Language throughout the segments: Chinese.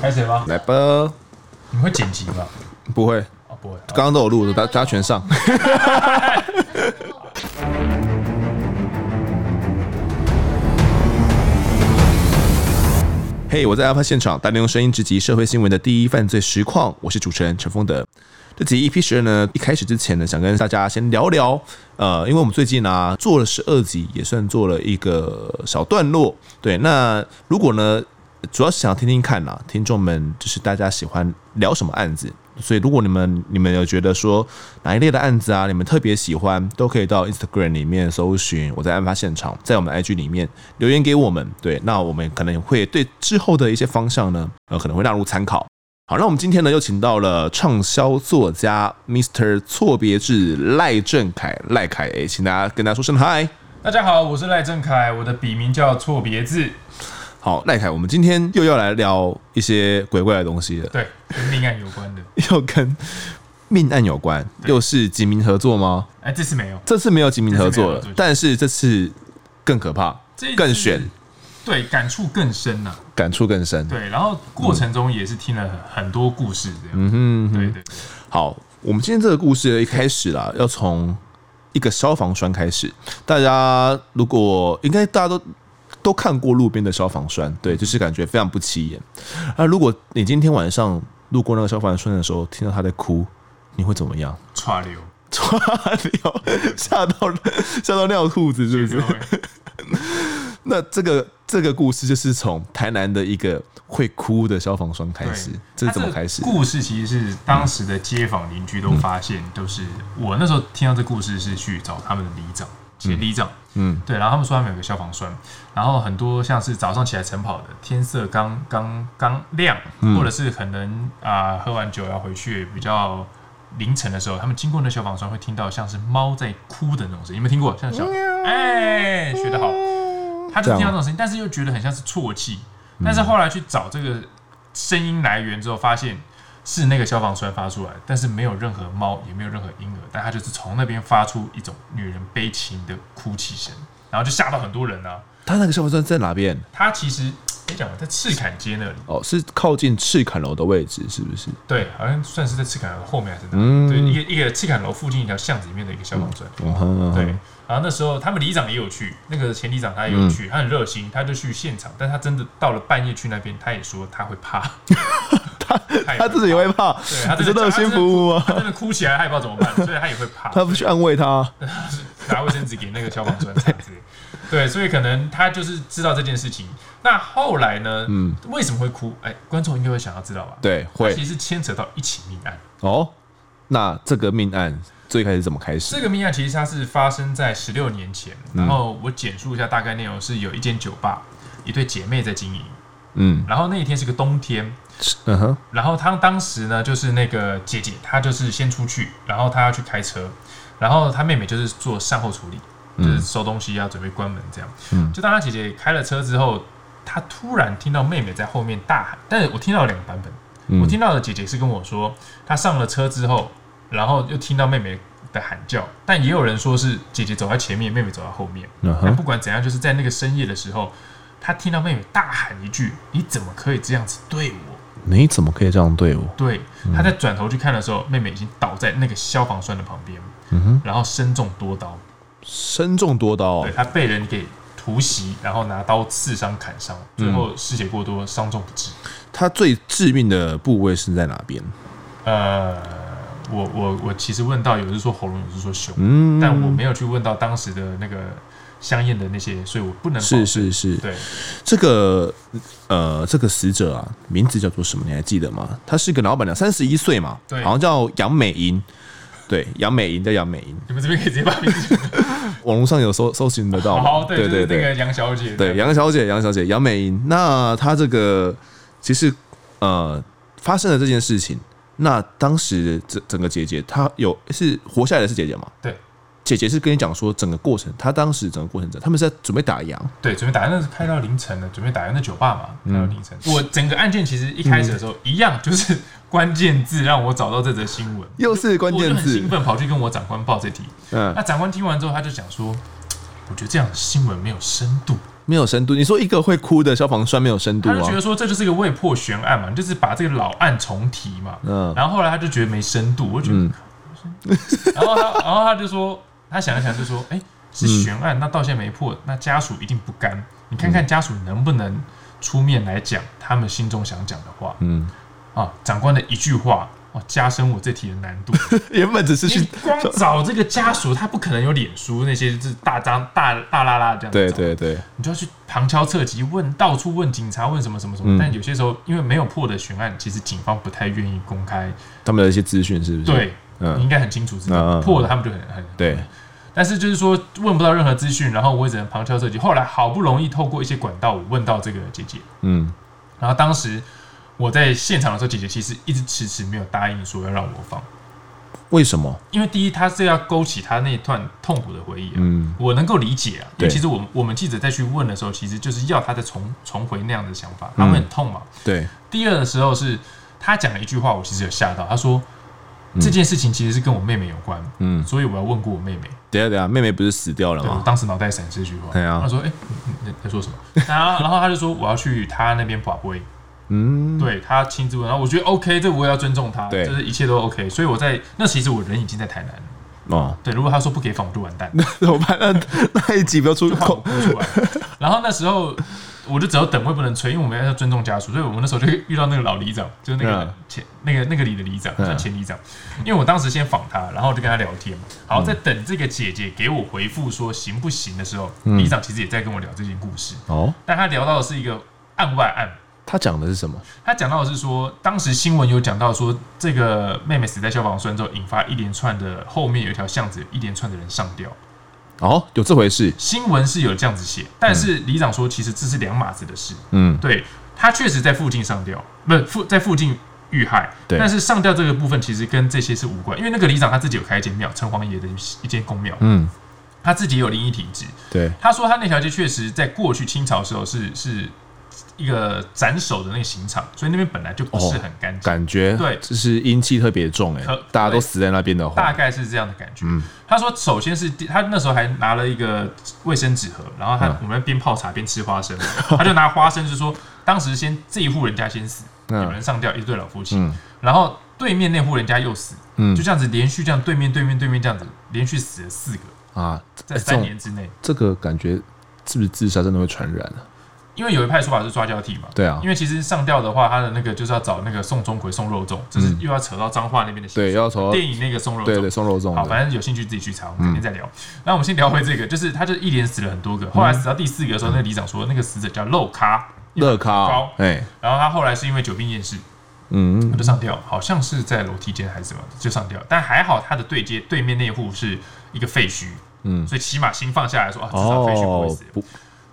开始吧？来吧。你们会剪辑吗？不会。哦，不会。刚刚都有录的，大家全上。嘿，hey, 我在案发现场，带您用声音直击社会新闻的第一犯罪实况。我是主持人陈丰德。这集 EP 十二呢，一开始之前呢，想跟大家先聊聊。呃，因为我们最近呢、啊、做了十二集，也算做了一个小段落。对，那如果呢，主要是想听听看呐，听众们就是大家喜欢聊什么案子。所以如果你们你们有觉得说哪一类的案子啊，你们特别喜欢，都可以到 Instagram 里面搜寻我在案发现场，在我们 IG 里面留言给我们。对，那我们可能会对之后的一些方向呢，呃，可能会纳入参考。好，那我们今天呢又请到了畅销作家 Mr. 错别字赖正凯赖凯，诶，请大家跟大家说声嗨。大家好，我是赖正凯，我的笔名叫错别字。好，赖凯，我们今天又要来聊一些鬼怪的东西了。对，跟命案有关的，又跟命案有关，又是警民合作吗？哎，这次没有，这次没有警民合作了，但是这次更可怕，更悬。对，感触更深呐、啊，感触更深。对，然后过程中也是听了很多故事，这样。嗯哼，对，对对。好，我们今天这个故事一开始啦，要从一个消防栓开始。大家如果应该大家都都看过路边的消防栓，对，就是感觉非常不起眼。那如果你今天晚上路过那个消防栓的时候，听到他在哭，你会怎么样？唰流，唰流，吓到 吓到尿裤子，是不是？那这个这个故事就是从台南的一个会哭的消防栓开始，对这是怎么开始？故事其实是当时的街坊邻居都发现，都是我那时候听到这故事是去找他们的里长，其实里长，嗯，对，然后他们说他们有个消防栓，然后很多像是早上起来晨跑的，天色刚刚刚亮，或者是可能啊喝完酒要回去比较凌晨的时候，他们经过那消防栓会听到像是猫在哭的那种声音，有没有听过？像小哎，学得好。他就听到这种声音，但是又觉得很像是啜泣。但是后来去找这个声音来源之后，发现是那个消防栓发出来，但是没有任何猫，也没有任何婴儿，但他就是从那边发出一种女人悲情的哭泣声，然后就吓到很多人啊。他那个消防栓在哪边？他其实。讲在赤坎街那里哦，是靠近赤坎楼的位置，是不是？对，好像算是在赤坎楼后面还是哪里？嗯，对，一个一个赤坎楼附近一条巷子里面的一个消防栓。嗯、对，然后那时候他们里长也有去，那个前里长他也有去，嗯、他很热心，他就去现场，但他真的到了半夜去那边，他也说他会怕，他他自己也会怕，对，他真的热心服务啊，他真的哭起来，他也不知道怎么办，所以他也会怕，他不去安慰他，拿卫生纸给那个消防栓这样子。对，所以可能他就是知道这件事情。那后来呢？嗯，为什么会哭？哎，观众应该会想要知道吧？对，会。其实牵扯到一起命案哦。那这个命案最开始怎么开始？这个命案其实它是发生在十六年前。然后我简述一下大概内容：是有一间酒吧，一对姐妹在经营。嗯。然后那一天是个冬天。嗯哼。然后她当时呢，就是那个姐姐，她就是先出去，然后她要去开车，然后她妹妹就是做善后处理。就是收东西要准备关门这样，嗯，就当他姐姐开了车之后，他突然听到妹妹在后面大喊，但是我听到了两个版本，嗯、我听到的姐姐是跟我说，她上了车之后，然后又听到妹妹的喊叫，但也有人说是姐姐走在前面，妹妹走在后面，嗯、但不管怎样，就是在那个深夜的时候，他听到妹妹大喊一句：“你怎么可以这样子对我？你怎么可以这样对我？”对，他在转头去看的时候，妹妹已经倒在那个消防栓的旁边，然后身中多刀。身中多刀，对，他被人给突袭，然后拿刀刺伤、砍伤，最后失血过多，伤重不治。他最致命的部位是在哪边？呃，我我我其实问到，有人说喉咙，有人说胸，嗯，但我没有去问到当时的那个相应的那些，所以我不能。是是是，对，这个呃，这个死者啊，名字叫做什么？你还记得吗？他是一个老板娘，三十一岁嘛，对，好像叫杨美英。对，杨美莹叫杨美莹，你们这边可以直接把名字。网络上有搜搜寻得到。好，对对对，那个杨小姐。对，杨小姐，杨小姐，杨美莹。那她这个其实呃发生了这件事情，那当时整整个姐姐她有是活下来的是姐姐吗？对。姐姐是跟你讲说整个过程，她当时整个过程中，他们是在准备打烊，对，准备打烊，那是开到凌晨了，准备打烊那酒吧嘛，开到凌晨。嗯、我整个案件其实一开始的时候，嗯、一样就是关键字让我找到这则新闻，又是关键字，兴奋跑去跟我长官报这题。嗯，那长官听完之后，他就讲说，我觉得这样的新闻没有深度，没有深度。你说一个会哭的消防栓没有深度啊？他就觉得说这就是一个未破悬案嘛，就是把这个老案重提嘛。嗯，然后后来他就觉得没深度，我觉得，嗯、然后他然后他就说，他想了想就说，哎、欸，是悬案，那到现在没破，那家属一定不甘，你看看家属能不能出面来讲他们心中想讲的话。嗯，啊，长官的一句话。哦，加深我这题的难度。原本只是去光找这个家属，他不可能有脸书那些，就是大张大大拉拉这样。对对对，你就要去旁敲侧击问，到处问警察，问什么什么什么。嗯、但有些时候，因为没有破的悬案，其实警方不太愿意公开他们的一些资讯，是不是？对，嗯、你应该很清楚知道，嗯、破了他们就很很对。但是就是说问不到任何资讯，然后我也只能旁敲侧击。后来好不容易透过一些管道，我问到这个姐姐，嗯，然后当时。我在现场的时候，姐姐其实一直迟迟没有答应说要让我放。为什么？因为第一，他是要勾起他那段痛苦的回忆。嗯，我能够理解啊。因为其实我们我们记者再去问的时候，其实就是要他再重重回那样的想法，他会很痛嘛。对。第二的时候是他讲了一句话，我其实有吓到。他说这件事情其实是跟我妹妹有关。嗯。所以我要问过我妹妹。等下等下，妹妹不是死掉了吗？我当时脑袋闪这句话。对啊。她说：“哎，你在说什么？” 然后然后她就说：“我要去她那边保归。”嗯，对他亲自问，然后我觉得 OK，这我也要尊重他，对，就是一切都 OK，所以我在那其实我人已经在台南了哦。对，如果他说不给访，我就完蛋，那怎么办？那那一集不要出口不出来。然后那时候我就只要等，我也不能催，因为我们要尊重家属，所以我们那时候就遇到那个老里长，就是那个前那个那个里的里长，算前里长。因为我当时先访他，然后就跟他聊天嘛。好，在等这个姐姐给我回复说行不行的时候，里长其实也在跟我聊这件故事哦，但他聊到的是一个案外案。他讲的是什么？他讲到的是说，当时新闻有讲到说，这个妹妹死在消防栓之后，引发一连串的后面有一条巷子，有一连串的人上吊。哦，有这回事？新闻是有这样子写，但是里长说，其实这是两码子的事。嗯，对，他确实在附近上吊，不是附在附近遇害。对，但是上吊这个部分其实跟这些是无关，因为那个里长他自己有开一间庙，城隍爷的一间公庙。嗯，他自己也有灵异体质。对，他说他那条街确实在过去清朝的时候是是。一个斩首的那个刑场，所以那边本来就不是很干净，感觉对，就是阴气特别重哎，大家都死在那边的话，大概是这样的感觉。嗯。他说，首先是他那时候还拿了一个卫生纸盒，然后他我们边泡茶边吃花生，他就拿花生就说，当时先这一户人家先死，有人上吊，一对老夫妻，然后对面那户人家又死，嗯。就这样子连续这样对面对面对面这样子连续死了四个啊，在三年之内，这个感觉是不是自杀真的会传染啊？因为有一派说法是抓交替嘛，对啊，因为其实上吊的话，他的那个就是要找那个宋钟馗送肉粽，就是又要扯到彰化那边的，对，要从电影那个送肉粽，对对送肉粽。好，反正有兴趣自己去查，我们明天再聊。那我们先聊回这个，就是他就一连死了很多个，后来死到第四个的时候，那个里长说那个死者叫肉咖，肉咖高，哎，然后他后来是因为久病厌世，嗯，他就上吊，好像是在楼梯间还是什么，就上吊。但还好他的对接对面那户是一个废墟，嗯，所以起码心放下来说啊，至少废墟不会死。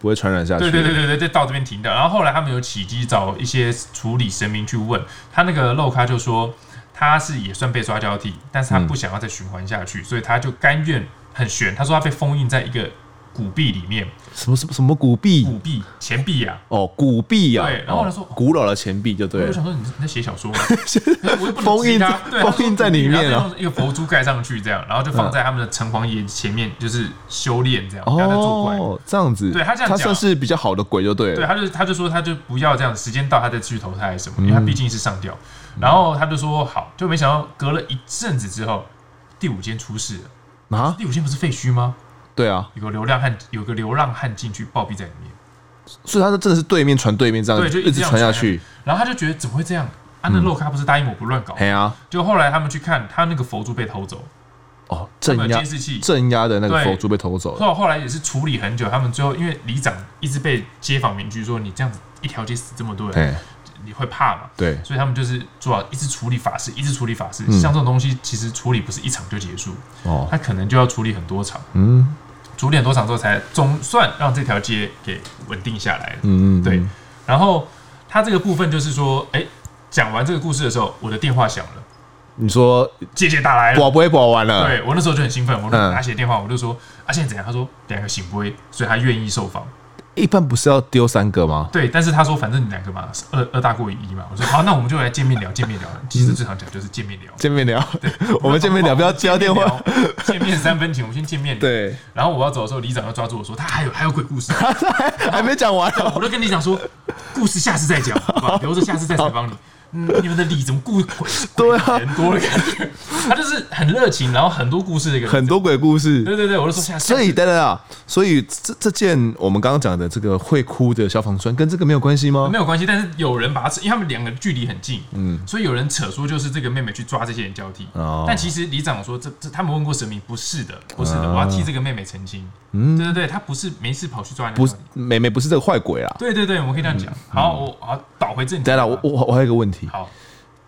会传染下去。对对对对对，就到这边停掉。然后后来他们有起机找一些处理神明去问他，那个漏咖就说他是也算被抓交替，但是他不想要再循环下去，所以他就甘愿很悬。他说他被封印在一个。古币里面什么什么什么古币？古币钱币呀！哦，古币呀！对，然后他说古老的钱币就对了。我想说你在写小说吗？封印它封印在里面啊，一个佛珠盖上去这样，然后就放在他们的城隍爷前面，就是修炼这样，然后在作怪。哦，这样子。对他这样讲，他算是比较好的鬼就对了。对，他就他就说他就不要这样，时间到他再去投胎什么，因为他毕竟是上吊。然后他就说好，就没想到隔了一阵子之后，第五间出事了啊！第五间不是废墟吗？对啊，有个流浪汉，有个流浪汉进去暴毙在里面，所以他是真的是对面传对面这样，对，就一直传下去。然后他就觉得怎么会这样？啊，那洛卡不是答应我不乱搞？对啊。就后来他们去看，他那个佛珠被偷走。哦，镇压监视器镇压的那个佛珠被偷走了。后后来也是处理很久，他们最后因为里长一直被街坊邻居说，你这样子一条街死这么多人，你会怕嘛？对，所以他们就是做好一直处理法事，一直处理法事。像这种东西，其实处理不是一场就结束，哦，他可能就要处理很多场。嗯。处理多场之后，才总算让这条街给稳定下来了。嗯嗯，对。然后他这个部分就是说，哎，讲完这个故事的时候，我的电话响了。你说姐姐打来了，我不会播完了？对，我那时候就很兴奋，我拿起电话，我就说啊，现在怎样？他说两个醒不会，所以他愿意受访。一般不是要丢三个吗？对，但是他说反正你两个嘛，二二大过于一嘛。我说好，那我们就来见面聊，见面聊。其实最常讲就是见面聊，见面聊。对，我们见面聊，不要接电话。见面三分情，我们先见面。对。然后我要走的时候，里长要抓住我说，他还有还有鬼故事，还没讲完。我就跟你讲说，故事下次再讲，好吧？留着下次再采访你。嗯，你们的理怎么故鬼 对啊，人多的感觉，他就是很热情，然后很多故事的一个很多鬼故事，对对对，我就说下次。所以等等啊，所以这这件我们刚刚讲的这个会哭的消防栓跟这个没有关系吗？没有关系，但是有人把它扯，因为他们两个距离很近，嗯，所以有人扯说就是这个妹妹去抓这些人交替，哦，但其实里长说这这他们问过神明，不是的，不是的，我要替这个妹妹澄清，嗯，对对对，他不是没事跑去抓人，不是美美不是这个坏鬼啦，对对对，我们可以这样讲。好，我好倒回正题，对了，我我我还有一个问题，好。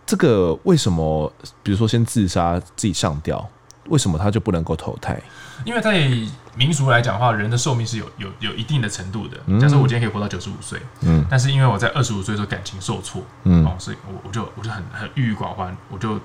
这个为什么？比如说，先自杀自己上吊，为什么他就不能够投胎？因为在民俗来讲的话，人的寿命是有有有一定的程度的。假设我今天可以活到九十五岁，嗯，但是因为我在二十五岁的时候感情受挫，嗯，哦，所以我我就我就很很郁郁寡欢，我就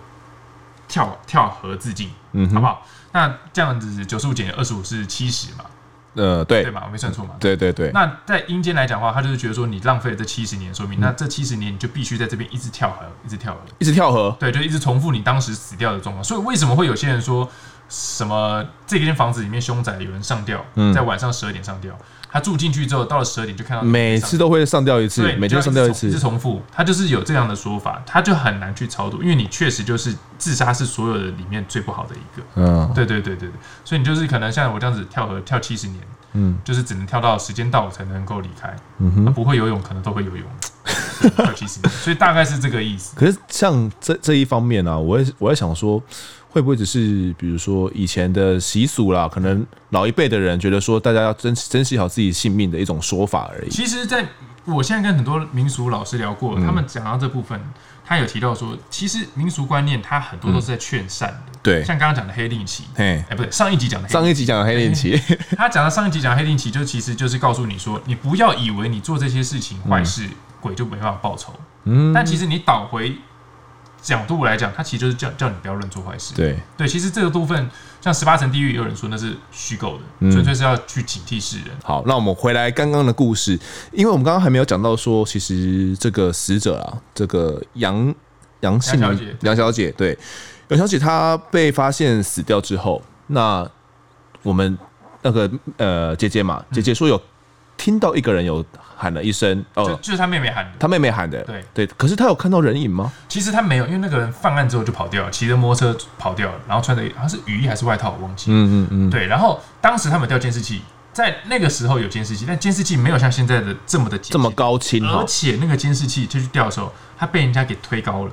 跳跳河自尽，嗯，好不好？那这样子九十五减二十五是七十嘛？呃，对，对嘛，我没算错嘛。对对对。那在阴间来讲的话，他就是觉得说你浪费了这七十年寿命，那这七十年你就必须在这边一直跳河，一直跳河，一直跳河。对，就一直重复你当时死掉的状况。所以为什么会有些人说什么这间房子里面凶宅有人上吊，在晚上十二点上吊？他住进去之后，到了十二点就看到每次都会上吊一次，每天上吊一次，一直重复。他就是有这样的说法，他就很难去超度，因为你确实就是自杀是所有的里面最不好的一个。嗯，对对对对对，所以你就是可能像我这样子跳河跳七十年，嗯，就是只能跳到时间到才能够离开。嗯哼，不会游泳可能都会游泳，跳七十年，所以大概是这个意思。可是像这这一方面呢、啊，我也我也想说。会不会只是比如说以前的习俗啦？可能老一辈的人觉得说大家要珍珍惜好自己性命的一种说法而已。其实，在我现在跟很多民俗老师聊过，他们讲到这部分，他有提到说，其实民俗观念他很多都是在劝善的。对，像刚刚讲的黑令旗，哎，不对，上一集讲的上一集讲的黑令旗，他讲到上一集讲的黑令旗，就其实就是告诉你说，你不要以为你做这些事情坏事，鬼就没办法报仇。嗯，但其实你倒回。角度来讲，他其实就是叫叫你不要乱做坏事。对对，其实这个部分像十八层地狱，也有人说那是虚构的，嗯、纯粹是要去警惕世人。好，那我们回来刚刚的故事，因为我们刚刚还没有讲到说，其实这个死者啊，这个杨杨姓杨小姐，杨小姐，对，杨小姐她被发现死掉之后，那我们那个呃姐姐嘛，姐姐说有听到一个人有。喊了一声，哦，就就是他妹妹喊的，他妹妹喊的，对对。可是他有看到人影吗？其实他没有，因为那个人犯案之后就跑掉了，骑着摩托车跑掉了，然后穿着好像是雨衣还是外套，我忘记。嗯嗯嗯。对，然后当时他们调监视器，在那个时候有监视器，但监视器没有像现在的这么的这么高清，而且那个监视器就去调的时候，他被人家给推高了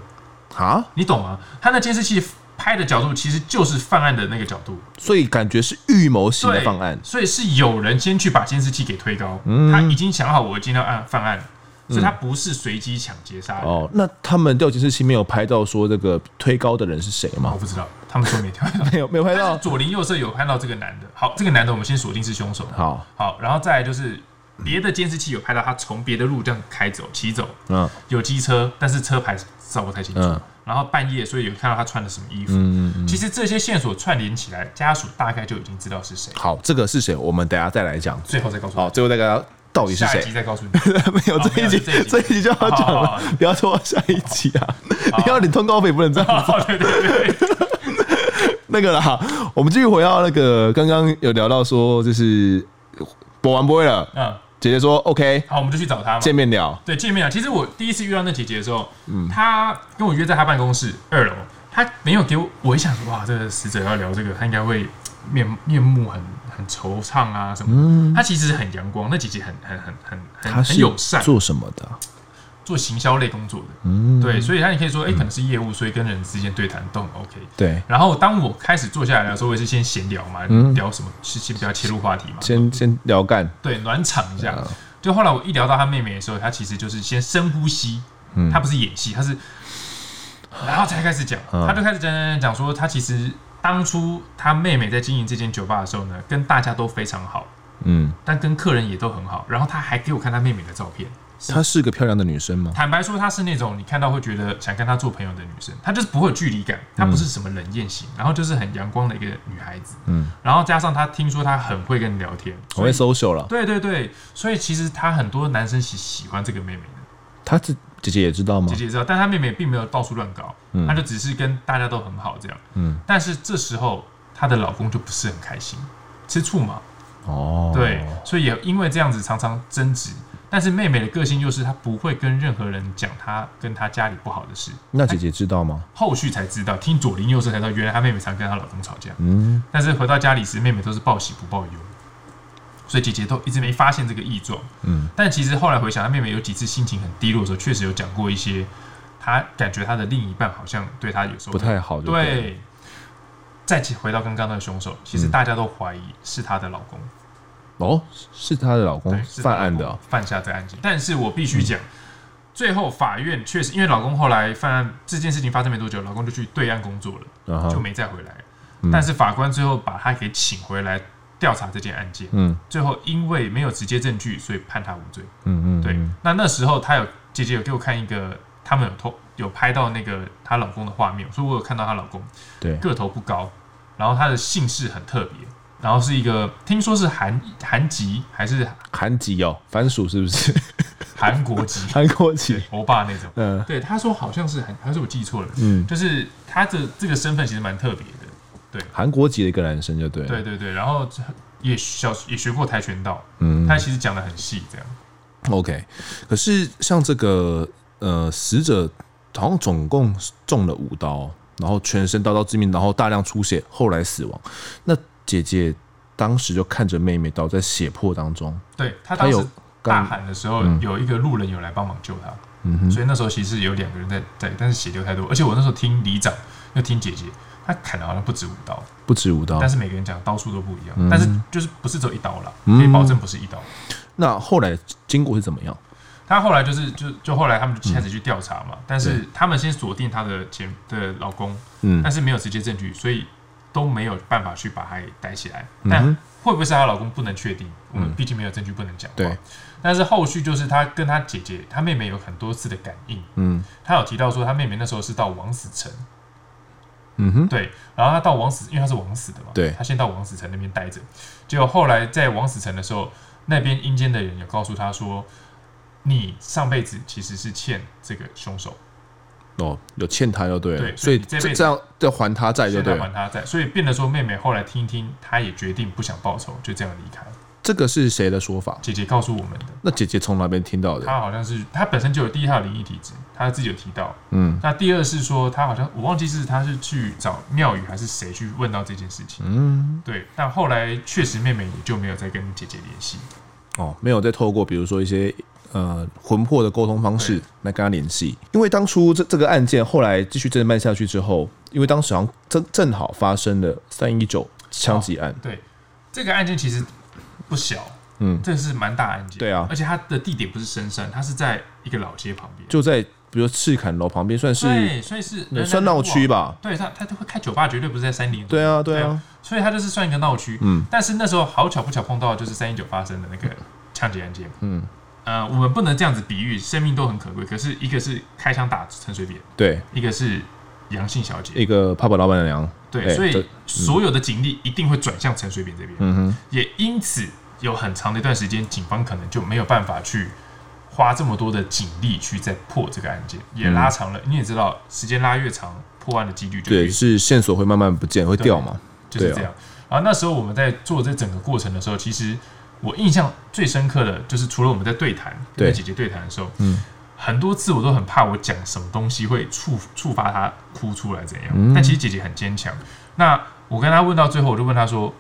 啊，你懂吗？他那监视器。拍的角度其实就是犯案的那个角度，所以感觉是预谋性的犯案，所以是有人先去把监视器给推高，嗯、他已经想好我今天要案犯案，所以他不是随机抢劫杀人。哦，那他们调监视器没有拍到说这个推高的人是谁吗？我不知道，他们说没拍到，没有没有拍到。左邻右舍有看到这个男的，好，这个男的我们先锁定是凶手。好，好，然后再来就是别的监视器有拍到他从别的路这样开走、骑走，嗯，有机车，但是车牌照不太清楚。嗯然后半夜，所以有看到他穿的什么衣服。嗯嗯。其实这些线索串联起来，家属大概就已经知道是谁。好，这个是谁？我们等下再来讲。最后再告诉你。好，最后再告诉到底是谁？下一集再告诉你。没有这一集，这一集就要讲了，不要拖下一集啊！你要领通告费不能这样。对对对。那个啦，我们继续回到那个刚刚有聊到说，就是播完播了。嗯。姐姐说：“OK，好，我们就去找她见面聊。对，见面聊。其实我第一次遇到那姐姐的时候，嗯，她跟我约在她办公室二楼，她没有给我。我一想，哇，这个死者要聊这个，她应该会面面目很很惆怅啊什么。嗯，她其实很阳光，那姐姐很很很很很很友善。做什么的？做行销类工作的。嗯，对，所以他你可以说，哎、欸，可能是业务，所以跟人之间对谈都很 OK。对。然后当我开始坐下来的时候，我也是先闲聊嘛，聊什么？是先不要切入话题嘛？先先聊干。对，暖场一下。就后来我一聊到他妹妹的时候，他其实就是先深呼吸，嗯他不是演戏，他是，然后才开始讲，他就开始讲讲说，他其实当初他妹妹在经营这间酒吧的时候呢，跟大家都非常好，嗯，但跟客人也都很好，然后他还给我看他妹妹的照片，她是个漂亮的女生吗？坦白说，她是那种你看到会觉得想跟她做朋友的女生，她就是不会有距离感，她不是什么冷艳型，然后就是很阳光的一个女孩子，嗯，然后加上她听说她很会跟你聊天，很会 social 了，对对对，所以其实她很多男生喜喜欢这个妹妹的，她这姐姐也知道吗？姐姐也知道，但她妹妹并没有到处乱搞，她就只是跟大家都很好这样，嗯，但是这时候她的老公就不是很开心，吃醋嘛。哦，对，所以也因为这样子常常争执，但是妹妹的个性就是她不会跟任何人讲她跟她家里不好的事。那姐姐知道吗？后续才知道，听左邻右舍才知道，原来她妹妹常跟她老公吵架。嗯，但是回到家里时，妹妹都是报喜不报忧，所以姐姐都一直没发现这个异状。嗯，但其实后来回想，她妹妹有几次心情很低落的时候，确实有讲过一些，她感觉她的另一半好像对她有时候不太好。对。再回到刚刚那个凶手，其实大家都怀疑是她的老公。哦，是她的老公犯案的，犯下这案件。但是我必须讲，最后法院确实因为老公后来犯案这件事情发生没多久，老公就去对岸工作了，就没再回来。但是法官最后把他给请回来调查这件案件。嗯，最后因为没有直接证据，所以判他无罪。嗯嗯，对。那那时候她有姐姐有给我看一个，他们有偷有拍到那个她老公的画面，所以我有看到她老公，对，个头不高。然后他的姓氏很特别，然后是一个听说是韩韩籍还是韩籍哦，番薯是不是？韩国籍，韩国籍，欧巴那种。嗯，对，他说好像是韩，还是我记错了？嗯，就是他的这个身份其实蛮特别的。对，韩国籍的一个男生就对。对对对，然后也小也学过跆拳道。嗯，他其实讲的很细，这样。OK，可是像这个呃，死者好像总共中了五刀。然后全身刀刀致命，然后大量出血，后来死亡。那姐姐当时就看着妹妹倒在血泊当中。对，她当时大喊的时候，有一个路人有来帮忙救她。嗯哼。所以那时候其实有两个人在在，但是血流太多。而且我那时候听里长又听姐姐，她砍的好像不止五刀，不止五刀。但是每个人讲刀数都不一样，嗯、但是就是不是只有一刀了，可以保证不是一刀。那后来经过是怎么样？他后来就是就就后来他们就开始去调查嘛，但是他们先锁定他的前的老公，嗯，但是没有直接证据，所以都没有办法去把他给逮起来。但会不会是她老公不能确定，我们毕竟没有证据不能讲。对，但是后续就是她跟她姐姐，她妹妹有很多次的感应，嗯，他有提到说她妹妹那时候是到王死城，嗯哼，对，然后他到王死，因为他是王死的嘛，对，他先到王死城那边待着，结果后来在王死城的时候，那边阴间的人有告诉他说。你上辈子其实是欠这个凶手哦，有欠他就对了，对，所以这样要还他债就对，还他债，所以变得说妹妹后来听一听，她也决定不想报仇，就这样离开。这个是谁的说法？姐姐告诉我们的。那姐姐从哪边听到的？她好像是她本身就有第一套灵异体质，她自己有提到。嗯，那第二是说她好像我忘记是她是去找庙宇还是谁去问到这件事情。嗯，对，但后来确实妹妹也就没有再跟姐姐联系。哦，没有再透过比如说一些。呃，魂魄的沟通方式来跟他联系，因为当初这这个案件后来继续侦办下去之后，因为当时好像正正好发生了三一九枪击案。对，这个案件其实不小，嗯，这是蛮大案件。对啊，而且它的地点不是深山，它是在一个老街旁边，就在比如赤坎楼旁边，算是对，所以是算闹区吧。对，他他会开酒吧，绝对不是在山林。对啊，对啊，所以它就是算一个闹区。嗯，但是那时候好巧不巧碰到就是三一九发生的那个枪击案件。嗯。呃，我们不能这样子比喻，生命都很可贵。可是，一个是开枪打陈水扁，对；一个是杨姓小姐，一个泡泡老板娘，对。欸、所以，所有的警力一定会转向陈水扁这边。嗯哼。也因此，有很长的一段时间，警方可能就没有办法去花这么多的警力去再破这个案件，也拉长了。嗯、你也知道，时间拉越长，破案的几率就越对，是线索会慢慢不见，会掉嘛，就是这样。啊、那时候我们在做这整个过程的时候，其实。我印象最深刻的就是，除了我们在对谈跟姐姐对谈的时候，嗯，很多次我都很怕我讲什么东西会触触发她哭出来怎样，嗯，但其实姐姐很坚强。那我跟她问到最后，我就问她说：“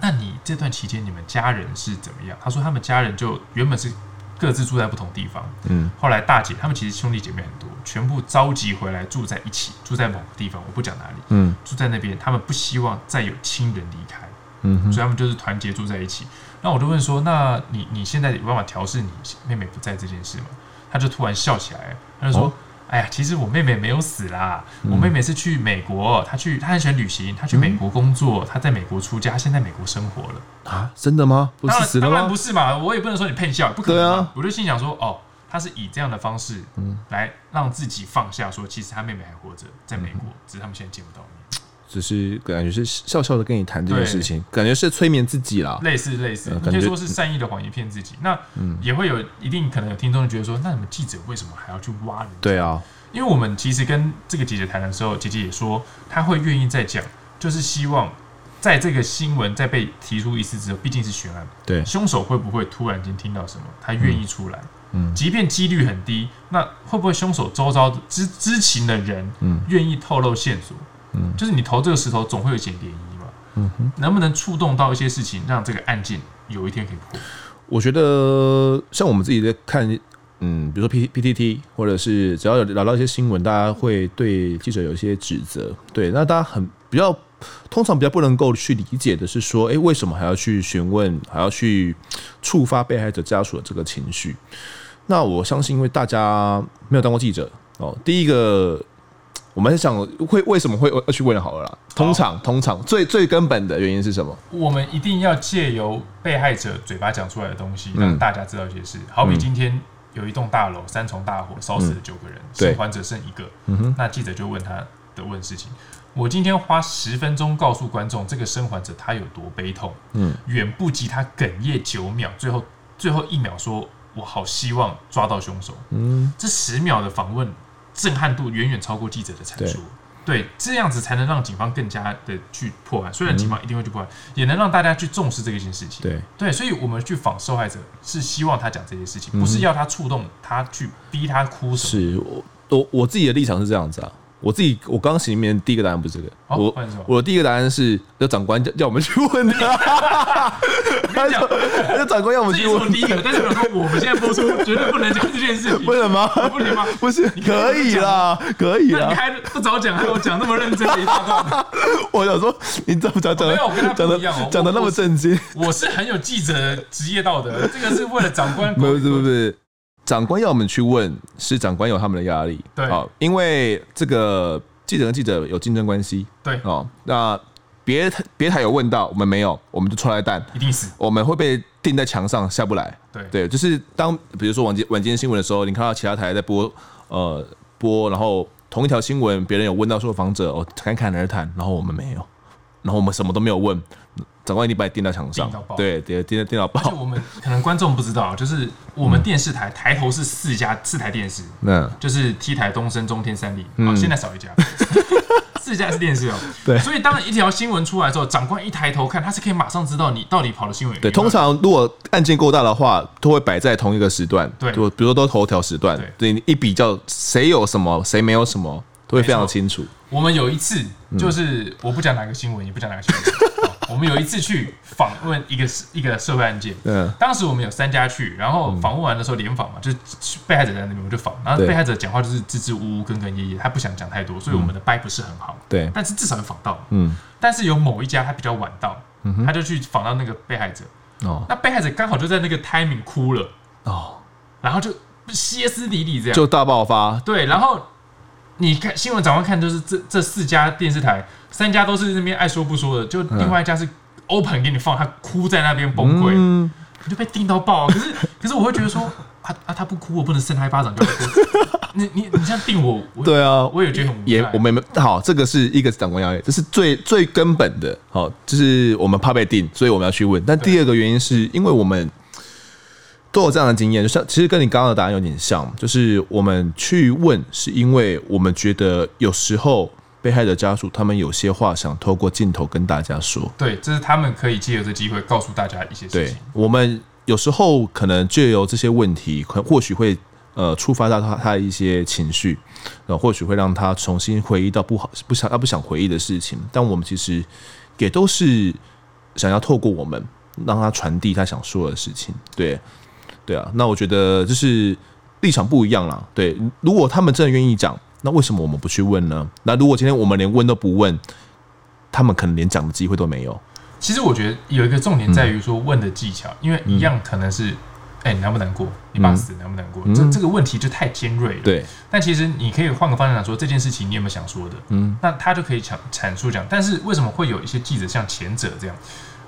那你这段期间你们家人是怎么样？”她说：“他们家人就原本是各自住在不同地方，嗯，后来大姐他们其实兄弟姐妹很多，全部召集回来住在一起，住在某个地方，我不讲哪里，嗯，住在那边，他们不希望再有亲人离开。”嗯，所以他们就是团结住在一起。那我就问说：“那你你现在有办法调试你妹妹不在这件事吗？”他就突然笑起来，他就说：“哎呀，其实我妹妹没有死啦，嗯、我妹妹是去美国，她去，她很喜欢旅行，她去美国工作，她在美国出家，现在美国生活了啊？真的吗？不是死了吗？当然不是嘛，我也不能说你骗笑，不可能啊。我就心想说，哦，她是以这样的方式，嗯，来让自己放下，说其实她妹妹还活着，在美国，嗯、只是他们现在见不到。只是感觉是笑笑的跟你谈这件事情，感觉是催眠自己啦，类似类似，可以说是善意的谎言骗自己。那也会有一定可能有听众觉得说，那你们记者为什么还要去挖人？对啊，因为我们其实跟这个姐姐谈的时候，姐姐也说她会愿意再讲，就是希望在这个新闻再被提出一次之后，毕竟是悬案，对，凶手会不会突然间听到什么，他愿意出来？嗯，即便几率很低，那会不会凶手周遭知知情的人，嗯，愿意透露线索？嗯，就是你投这个石头，总会有一点涟漪嘛。嗯哼，能不能触动到一些事情，让这个案件有一天可以破？我觉得像我们自己在看，嗯，比如说 P P T T，或者是只要有聊到一些新闻，大家会对记者有一些指责。对，那大家很比较通常比较不能够去理解的是说，哎，为什么还要去询问，还要去触发被害者家属的这个情绪？那我相信，因为大家没有当过记者哦，第一个。我们想会为什么会要去问好了啦？通常通常最最根本的原因是什么？我们一定要借由被害者嘴巴讲出来的东西，让大家知道一些事。好比今天有一栋大楼三重大火烧死了九个人，生还者剩一个，那记者就问他的问事情。我今天花十分钟告诉观众这个生还者他有多悲痛，嗯，远不及他哽咽九秒，最后最后一秒说我好希望抓到凶手，嗯，这十秒的访问。震撼度远远超过记者的阐述，对，对，这样子才能让警方更加的去破案。虽然警方一定会去破案，嗯、也能让大家去重视这一件事情。对，对，所以我们去访受害者，是希望他讲这些事情，不是要他触动他去逼他哭什么。是我我我自己的立场是这样子啊。我自己，我刚刚心里面第一个答案不是这个，哦、我我的第一个答案是，要长官叫叫我们去问他。他说，那长官要我们去问。第一个，但是我说我们现在播出绝对不能讲这件事情。为什么？不行吗？不是，可以啦，可以啦。你还不早讲，还有讲那么认真的一大段。我想说，你怎么讲讲？没有，我跟他不一样哦，讲的那么震惊。我是很有记者职业道德，这个是为了长官。不是不是。长官要我们去问，是长官有他们的压力，对，因为这个记者跟记者有竞争关系，对，哦，那别别台有问到，我们没有，我们就出来蛋，一定死，我们会被钉在墙上下不来，对，对，就是当比如说晚间晚间新闻的时候，你看到其他台在播，呃，播，然后同一条新闻，别人有问到受访者，哦，侃侃而谈，然后我们没有，然后我们什么都没有问。长官一定把你钉到墙上，对，对，钉在电脑报。我们可能观众不知道，就是我们电视台抬头是四家四台电视，那就是 T 台、东升、中天、三立。啊，现在少一家，四家是电视哦。对，所以当一条新闻出来之后，长官一抬头看，他是可以马上知道你到底跑的新闻。对，通常如果案件够大的话，都会摆在同一个时段。对，就比如说都头条时段，对，一比较谁有什么，谁没有什么，都会非常清楚。我们有一次就是我不讲哪个新闻，也不讲哪个新闻。我们有一次去访问一个一个社会案件，嗯，当时我们有三家去，然后访问完的时候联访嘛，就是被害者在那边，我们就访，然后被害者讲话就是支支吾吾、哽哽咽咽，他不想讲太多，所以我们的掰不是很好，对，但是至少有访到，嗯，但是有某一家他比较晚到，他就去访到那个被害者，哦，那被害者刚好就在那个 timing 哭了，哦，然后就歇斯底里这样，就大爆发，对，然后你看新闻早上看就是这这四家电视台。三家都是那边爱说不说的，就另外一家是 open 给你放，他哭在那边崩溃，嗯、你就被定到爆。可是可是我会觉得说，啊啊他不哭，我不能扇他一巴掌就哭。你你你这样定我，我，对啊，我也觉得很无也我们没好，这个是一个是长官压力，这是最最根本的，好，就是我们怕被定，所以我们要去问。但第二个原因是因为我们都有这样的经验，就像其实跟你刚刚的答案有点像，就是我们去问，是因为我们觉得有时候。被害者家属，他们有些话想透过镜头跟大家说。对，这是他们可以借由这机会告诉大家一些事情。对，我们有时候可能借由这些问题，可或许会呃触发到他他的一些情绪，呃，或许会让他重新回忆到不好不想他不想回忆的事情。但我们其实也都是想要透过我们让他传递他想说的事情。对，对啊。那我觉得就是立场不一样啦。对，如果他们真的愿意讲。那为什么我们不去问呢？那如果今天我们连问都不问，他们可能连讲的机会都没有。其实我觉得有一个重点在于说问的技巧，嗯、因为一样可能是哎，你难不难过？你爸死难不难过？这这个问题就太尖锐了。对。但其实你可以换个方向讲，说这件事情你有没有想说的？嗯。那他就可以阐阐述讲，但是为什么会有一些记者像前者这样？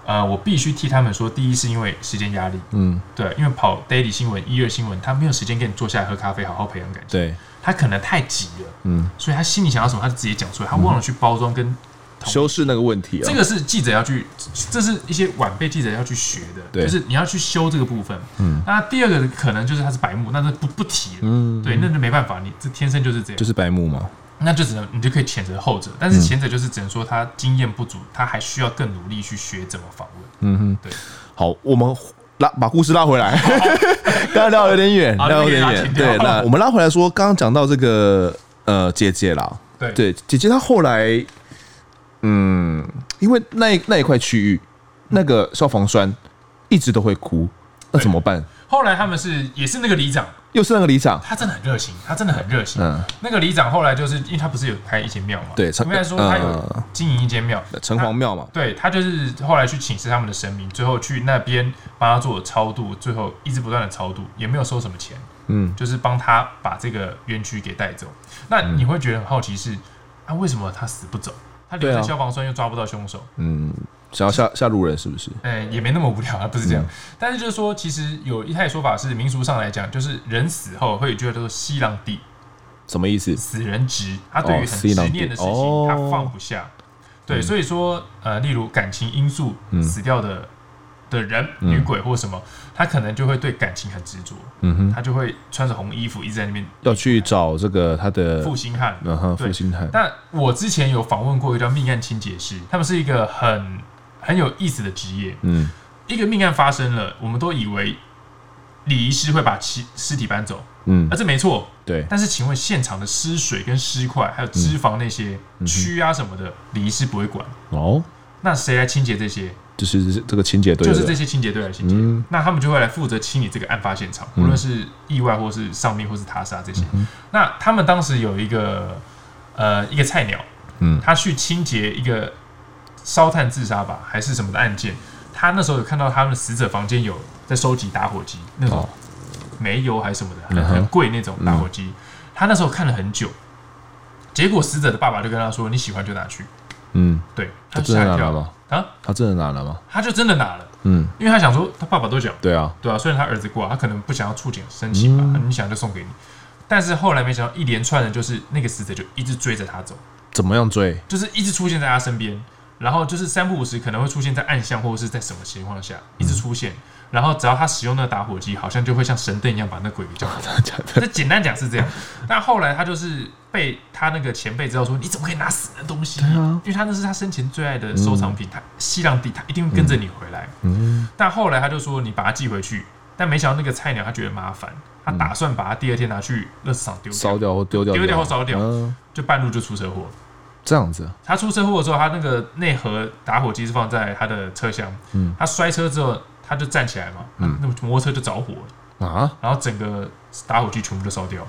呃，我必须替他们说，第一是因为时间压力。嗯。对，因为跑 daily 新闻、一二新闻，他没有时间跟你坐下来喝咖啡，好好培养感情。对。他可能太急了。嗯。所以他心里想要什么，他就直接讲出来，他忘了去包装跟。修饰那个问题啊，这个是记者要去，这是一些晚辈记者要去学的，对，就是你要去修这个部分。嗯，那第二个可能就是他是白目，那就不不提了。嗯，对，那就没办法，你这天生就是这样，就是白目嘛。那就只能你就可以谴责后者，但是前者就是只能说他经验不足，他还需要更努力去学怎么访问。嗯哼，对。好，我们拉把故事拉回来，刚刚聊有点远，聊有点远。对，那我们拉回来说，刚刚讲到这个呃姐姐啦，对对，姐姐她后来。嗯，因为那那一块区域，那个消防栓一直都会哭，那怎么办？后来他们是也是那个里长，又是那个里长，他真的很热心，他真的很热心。嗯，那个里长后来就是因为他不是有开一间庙嘛，对，应该说他有经营一间庙，城隍庙嘛。对，他就是后来去请示他们的神明，最后去那边帮他做超度，最后一直不断的超度，也没有收什么钱。嗯，就是帮他把这个冤屈给带走。那你会觉得很好奇是，啊，为什么他死不走？他留在消防栓又抓不到凶手，嗯，想要吓吓路人是不是？哎，也没那么无聊啊，不是这样。但是就是说，其实有一派说法是民俗上来讲，就是人死后会有句话叫做“西郎地”，什么意思？死人执，他对于很执念的事情，他放不下。对，所以说，呃，例如感情因素死掉的。的人女鬼或什么，他可能就会对感情很执着，嗯哼，他就会穿着红衣服一直在那边要去找这个他的负心汉，嗯哼，负心汉。但我之前有访问过一个叫命案清洁师，他们是一个很很有意思的职业，嗯，一个命案发生了，我们都以为礼仪师会把尸尸体搬走，嗯，啊这没错，对。但是请问现场的尸水跟尸块还有脂肪那些蛆啊什么的，礼仪师不会管。哦，那谁来清洁这些？就是这个清洁队，就是这些清洁队来清洁。嗯、那他们就会来负责清理这个案发现场，无论是意外或是丧命或是他杀这些。嗯、那他们当时有一个呃一个菜鸟，嗯，他去清洁一个烧炭自杀吧，还是什么的案件。他那时候有看到他们的死者房间有在收集打火机，那种煤油还是什么的，很很贵那种打火机。他那时候看了很久，结果死者的爸爸就跟他说：“你喜欢就拿去。”嗯，对，他吓一跳。了。啊，他真的拿了吗？他就真的拿了，嗯，因为他想说他爸爸都讲，对啊，对啊，虽然他儿子过，他可能不想要触景生情吧，嗯、你想就送给你，但是后来没想到一连串的，就是那个死者就一直追着他走，怎么样追？就是一直出现在他身边，然后就是三不五时可能会出现在暗巷或者是在什么情况下一直出现。嗯然后只要他使用那个打火机，好像就会像神灯一样把那鬼给叫回来。这简单讲是这样。但后来他就是被他那个前辈知道说，你怎么可以拿死人的东西？对啊，因为他那是他生前最爱的收藏品，他西洋底他一定会跟着你回来。嗯。但后来他就说，你把它寄回去。但没想到那个菜鸟他觉得麻烦，他打算把它第二天拿去垃圾场丢掉，烧掉或丢掉，丢掉或烧掉，就半路就出车祸。这样子。他出车祸的时候，他那个内盒打火机是放在他的车厢。嗯。他摔车之后。他就站起来嘛，嗯，那摩托车就着火了。啊，然后整个打火机全部都烧掉。了，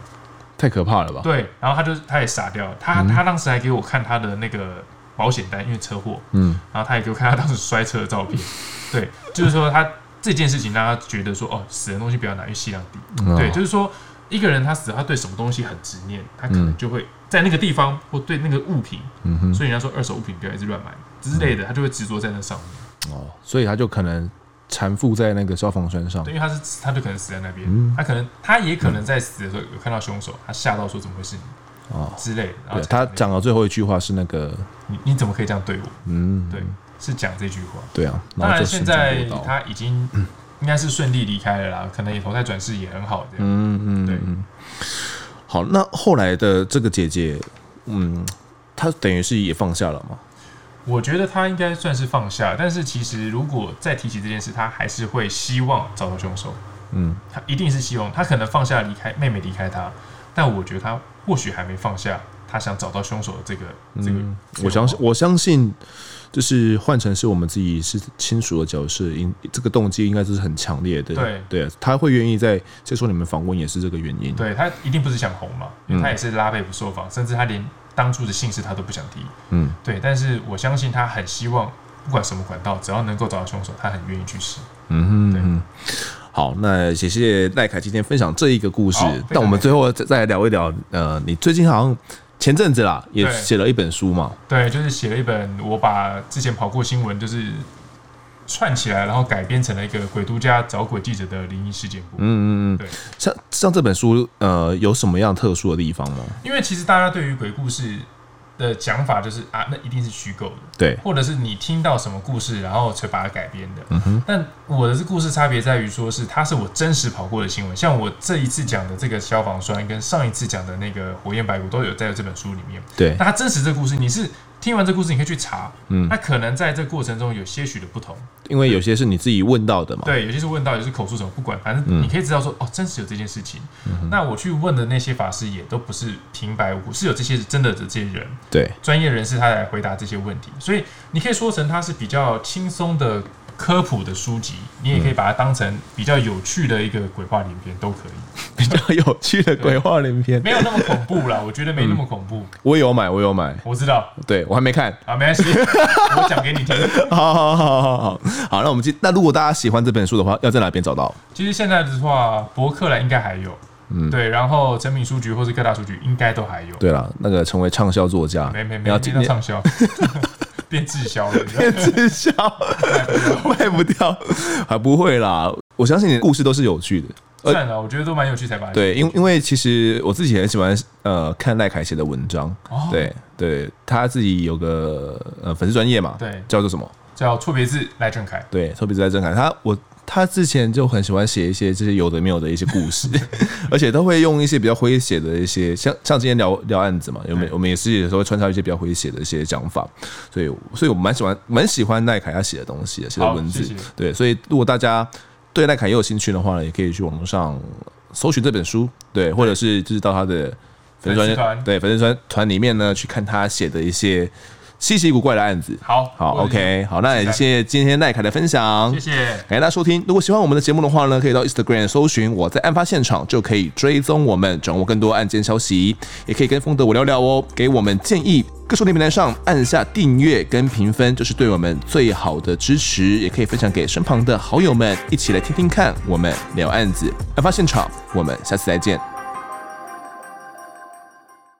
太可怕了吧？对，然后他就他也傻掉了，他他当时还给我看他的那个保险单，因为车祸，嗯，然后他也给我看他当时摔车的照片，对，就是说他这件事情让他觉得说，哦，死人东西不要拿去西凉地，对，就是说一个人他死，他对什么东西很执念，他可能就会在那个地方或对那个物品，嗯哼，所以人家说二手物品不要一直乱买之类的，他就会执着在那上面，哦，所以他就可能。缠附在那个消防栓上，对，因为他是，他就可能死在那边，嗯、他可能，他也可能在死的时候有看到凶手，他吓到说怎么会是你哦之类的。然后他讲的最后一句话是那个，你你怎么可以这样对我？嗯，对，是讲这句话。对啊，当然现在他已经应该是顺利离开了啦，可能也投胎转世也很好的。嗯嗯，对。好，那后来的这个姐姐，嗯，她等于是也放下了吗？我觉得她应该算是放下，但是其实如果再提起这件事，她还是会希望找到凶手。嗯，她一定是希望，她可能放下离开妹妹离开他，但我觉得她或许还没放下，他想找到凶手的这个、嗯、这个。我相信，我相信，就是换成是我们自己是亲属的角色，应这个动机应该就是很强烈的。对对，他会愿意在接受你们访问，也是这个原因。对，他一定不是想红嘛，他也是拉贝不受访，甚至他连。当初的姓氏他都不想提，嗯，对，但是我相信他很希望，不管什么管道，只要能够找到凶手，他很愿意去试，嗯哼，对。好，那谢谢赖凯今天分享这一个故事。那我们最后再再来聊一聊，呃，你最近好像前阵子啦，也写了一本书嘛？对，就是写了一本，我把之前跑过新闻，就是。串起来，然后改编成了一个鬼都家找鬼记者的灵异事件簿。嗯嗯嗯，对。像像这本书，呃，有什么样特殊的地方吗？因为其实大家对于鬼故事的讲法就是啊，那一定是虚构的，对，或者是你听到什么故事，然后才把它改编的。嗯哼。但我的这故事差别在于，说是它是我真实跑过的新闻，像我这一次讲的这个消防栓，跟上一次讲的那个火焰白骨都有在这本书里面。对。那它真实这个故事，你是？听完这故事，你可以去查，嗯，那可能在这过程中有些许的不同，因为有些是你自己问到的嘛，对，有些是问到，有些是口述什么，不管，反正你可以知道说，哦，真实有这件事情。嗯、那我去问的那些法师也都不是平白无故，是有这些真的的这些人，对，专业人士他来回答这些问题，所以你可以说成他是比较轻松的。科普的书籍，你也可以把它当成比较有趣的一个鬼话连篇，都可以。比较有趣的鬼话连篇，没有那么恐怖啦，我觉得没那么恐怖。嗯、我有买，我有买，我知道。对，我还没看啊，没关系，我讲给你听。好好好好好，好，那我们今。那如果大家喜欢这本书的话，要在哪边找到？其实现在的话，博客来应该还有，嗯，对，然后成品书局或是各大书局应该都还有。对了，那个成为畅销作家，没没没，要听到畅销。变滞销了，变滞销，卖不掉，还不会啦。我相信你的故事都是有趣的，算了，我觉得都蛮有趣才把。对，因因为其实我自己很喜欢呃看赖凯写的文章，哦、对对，他自己有个呃粉丝专业嘛，对，叫做什么？叫错别字赖正凯，对，错别字赖正凯，他我。他之前就很喜欢写一些这些有的没有的一些故事，而且都会用一些比较诙谐的一些，像像今天聊聊案子嘛，有没？我们也是有时候会穿插一些比较诙谐的一些讲法，所以所以我蛮喜欢蛮喜欢赖凯他写的东西，写的文字，谢谢对，所以如果大家对赖凯也有兴趣的话呢，也可以去网络上搜寻这本书，对，或者是就是到他的粉丝团，对粉丝团团里面呢去看他写的一些。稀奇古怪的案子，好好，OK，好，那也谢谢。今天赖凯的分享，谢谢，感谢。大家收听。如果喜欢我们的节目的话呢，可以到 Instagram 搜寻我在案发现场，就可以追踪我们，掌握更多案件消息，也可以跟风德我聊聊哦，给我们建议。各收听平台上按下订阅跟评分，就是对我们最好的支持，也可以分享给身旁的好友们，一起来听听看。我们聊案子，案发现场，我们下次再见。